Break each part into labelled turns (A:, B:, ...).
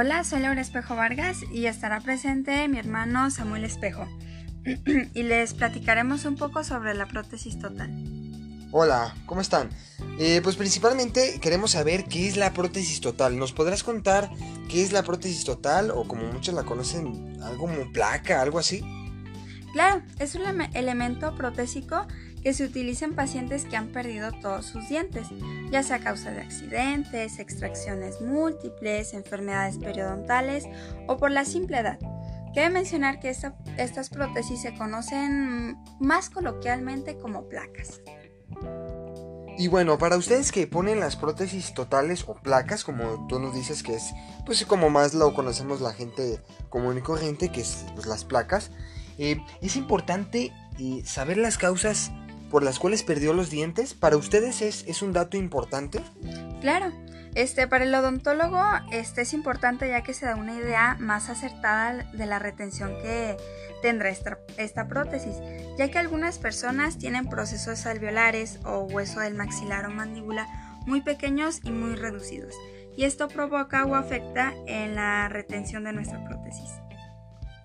A: Hola, soy Laura Espejo Vargas y estará presente mi hermano Samuel Espejo. y les platicaremos un poco sobre la prótesis total.
B: Hola, ¿cómo están? Eh, pues principalmente queremos saber qué es la prótesis total. ¿Nos podrás contar qué es la prótesis total o como muchos la conocen, algo como placa, algo así?
A: Claro, es un elemento protésico que se utiliza en pacientes que han perdido todos sus dientes, ya sea a causa de accidentes, extracciones múltiples, enfermedades periodontales o por la simple edad. Cabe mencionar que estas prótesis se conocen más coloquialmente como placas.
B: Y bueno, para ustedes que ponen las prótesis totales o placas, como tú nos dices que es, pues como más lo conocemos la gente común y corriente, que es pues, las placas, eh, es importante eh, saber las causas por las cuales perdió los dientes. ¿Para ustedes es, es un dato importante?
A: Claro. Este, para el odontólogo este, es importante ya que se da una idea más acertada de la retención que tendrá esta, esta prótesis, ya que algunas personas tienen procesos alveolares o hueso del maxilar o mandíbula muy pequeños y muy reducidos, y esto provoca o afecta en la retención de nuestra prótesis.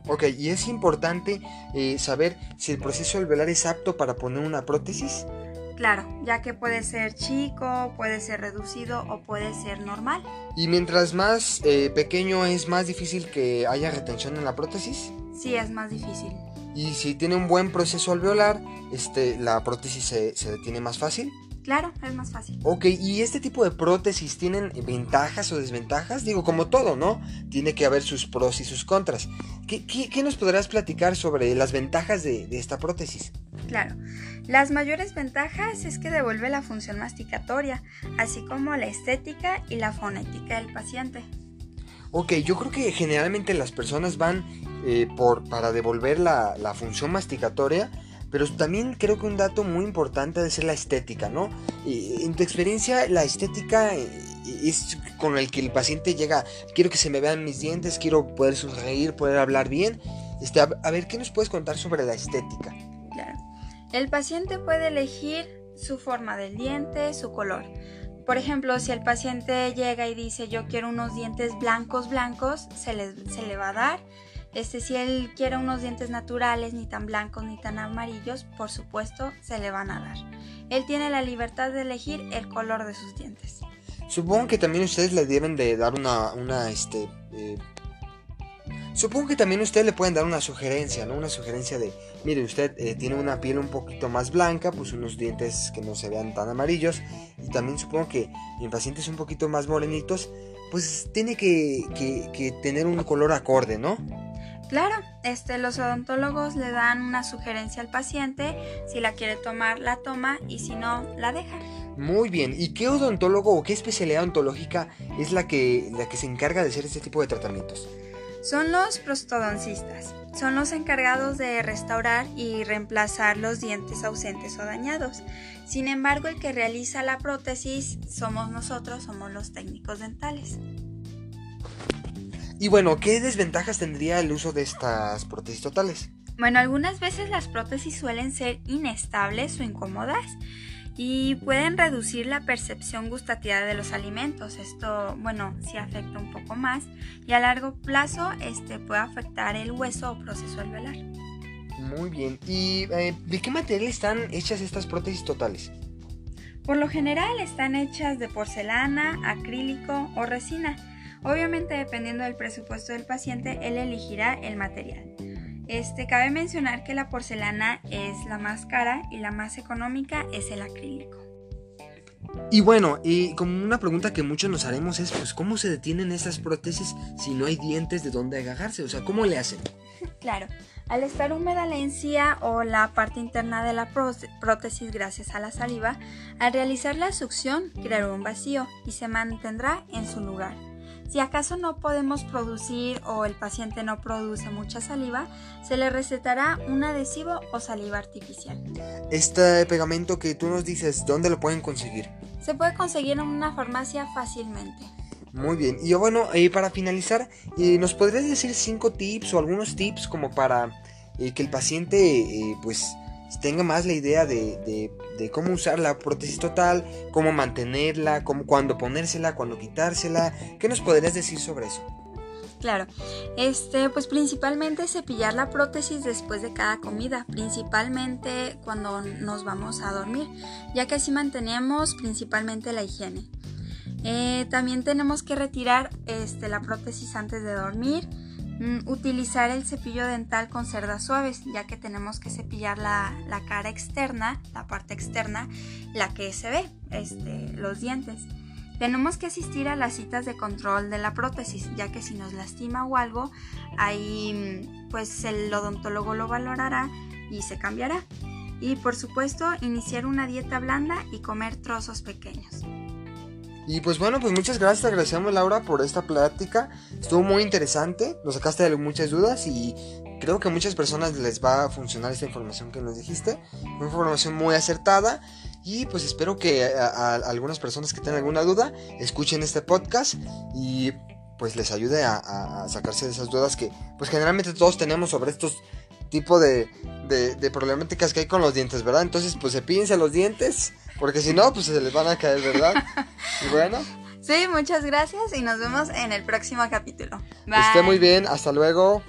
B: Ok, y es importante eh, saber si el proceso alveolar es apto para poner una prótesis.
A: Claro, ya que puede ser chico, puede ser reducido o puede ser normal.
B: ¿Y mientras más eh, pequeño es más difícil que haya retención en la prótesis?
A: Sí, es más difícil.
B: ¿Y si tiene un buen proceso alveolar, este, la prótesis se, se detiene más fácil?
A: Claro, es más fácil.
B: Ok, ¿y este tipo de prótesis tienen ventajas o desventajas? Digo, como todo, ¿no? Tiene que haber sus pros y sus contras. ¿Qué, nos podrás platicar sobre las ventajas de, de, esta prótesis?
A: Claro, las mayores ventajas es que devuelve la función masticatoria, así como la estética y la fonética del paciente.
B: Ok, yo creo que generalmente las personas van eh, por, para devolver la, la función masticatoria pero también creo que un dato muy importante debe ser la estética, ¿no? en tu experiencia, la estética eh, es con el que el paciente llega, quiero que se me vean mis dientes, quiero poder sonreír, poder hablar bien. Este, a, ver, ¿qué nos puedes contar sobre la estética?
A: Claro. El paciente puede elegir su forma del diente, su color. Por ejemplo, si el paciente llega y dice yo quiero unos dientes blancos blancos, se le, se le va a dar. Este, si él quiere unos dientes naturales, ni tan blancos ni tan amarillos, por supuesto se le van a dar. Él tiene la libertad de elegir el color de sus dientes.
B: Supongo que también ustedes le deben de dar una, una este, eh, Supongo que también ustedes le pueden dar una sugerencia, ¿no? Una sugerencia de, mire, usted eh, tiene una piel un poquito más blanca, pues unos dientes que no se vean tan amarillos. Y también supongo que en pacientes un poquito más morenitos, pues tiene que, que tener un color acorde, ¿no?
A: Claro, este, los odontólogos le dan una sugerencia al paciente, si la quiere tomar, la toma y si no, la deja.
B: Muy bien, ¿y qué odontólogo o qué especialidad odontológica es la que, la que se encarga de hacer este tipo de tratamientos?
A: Son los prostodoncistas. Son los encargados de restaurar y reemplazar los dientes ausentes o dañados. Sin embargo, el que realiza la prótesis somos nosotros, somos los técnicos dentales.
B: Y bueno, ¿qué desventajas tendría el uso de estas prótesis totales?
A: Bueno, algunas veces las prótesis suelen ser inestables o incómodas y pueden reducir la percepción gustativa de los alimentos. Esto, bueno, sí afecta un poco más y a largo plazo este puede afectar el hueso o proceso alveolar.
B: Muy bien. ¿Y eh, de qué material están hechas estas prótesis totales?
A: Por lo general están hechas de porcelana, acrílico o resina Obviamente, dependiendo del presupuesto del paciente, él elegirá el material. Este, cabe mencionar que la porcelana es la más cara y la más económica es el acrílico.
B: Y bueno, y como una pregunta que muchos nos haremos es, pues, ¿cómo se detienen estas prótesis si no hay dientes de dónde agarrarse? O sea, ¿cómo le hacen?
A: Claro, al estar húmeda la encía o la parte interna de la prótesis gracias a la saliva, al realizar la succión creará un vacío y se mantendrá en su lugar. Si acaso no podemos producir o el paciente no produce mucha saliva, se le recetará un adhesivo o saliva artificial.
B: Este pegamento que tú nos dices, ¿dónde lo pueden conseguir?
A: Se puede conseguir en una farmacia fácilmente.
B: Muy bien, y bueno, eh, para finalizar, eh, ¿nos podrías decir cinco tips o algunos tips como para eh, que el paciente pues tenga más la idea de, cómo usar la prótesis total, cómo mantenerla, cómo, cuándo ponérsela, cuándo quitársela. ¿Qué nos podrías decir sobre eso?
A: Claro, este, pues principalmente cepillar la prótesis después de cada comida, principalmente cuando nos vamos a dormir, ya que así mantenemos principalmente la higiene. Eh, también tenemos que retirar este, la prótesis antes de dormir, utilizar el cepillo dental con cerdas suaves, ya que tenemos que cepillar la, cara externa, la parte externa, la que se ve, este, los dientes. Tenemos que asistir a las citas de control de la prótesis, ya que si nos lastima o algo, ahí pues el odontólogo lo valorará y se cambiará. Y por supuesto, iniciar una dieta blanda y comer trozos pequeños.
B: Y pues bueno, pues muchas gracias, te agradecemos Laura por esta plática. Estuvo muy interesante, nos sacaste de muchas dudas y creo que a muchas personas les va a funcionar esta información que nos dijiste. Una información muy acertada y pues espero que a, algunas personas que tengan alguna duda escuchen este podcast y pues les ayude a, sacarse de esas dudas que pues generalmente todos tenemos sobre estos tipos de, de, problemáticas que hay con los dientes, ¿verdad? Entonces pues cepillense los dientes porque si no pues se les van a caer, ¿verdad? y bueno.
A: Sí, muchas gracias y nos vemos en el próximo capítulo.
B: Bye. Esté muy bien, hasta luego.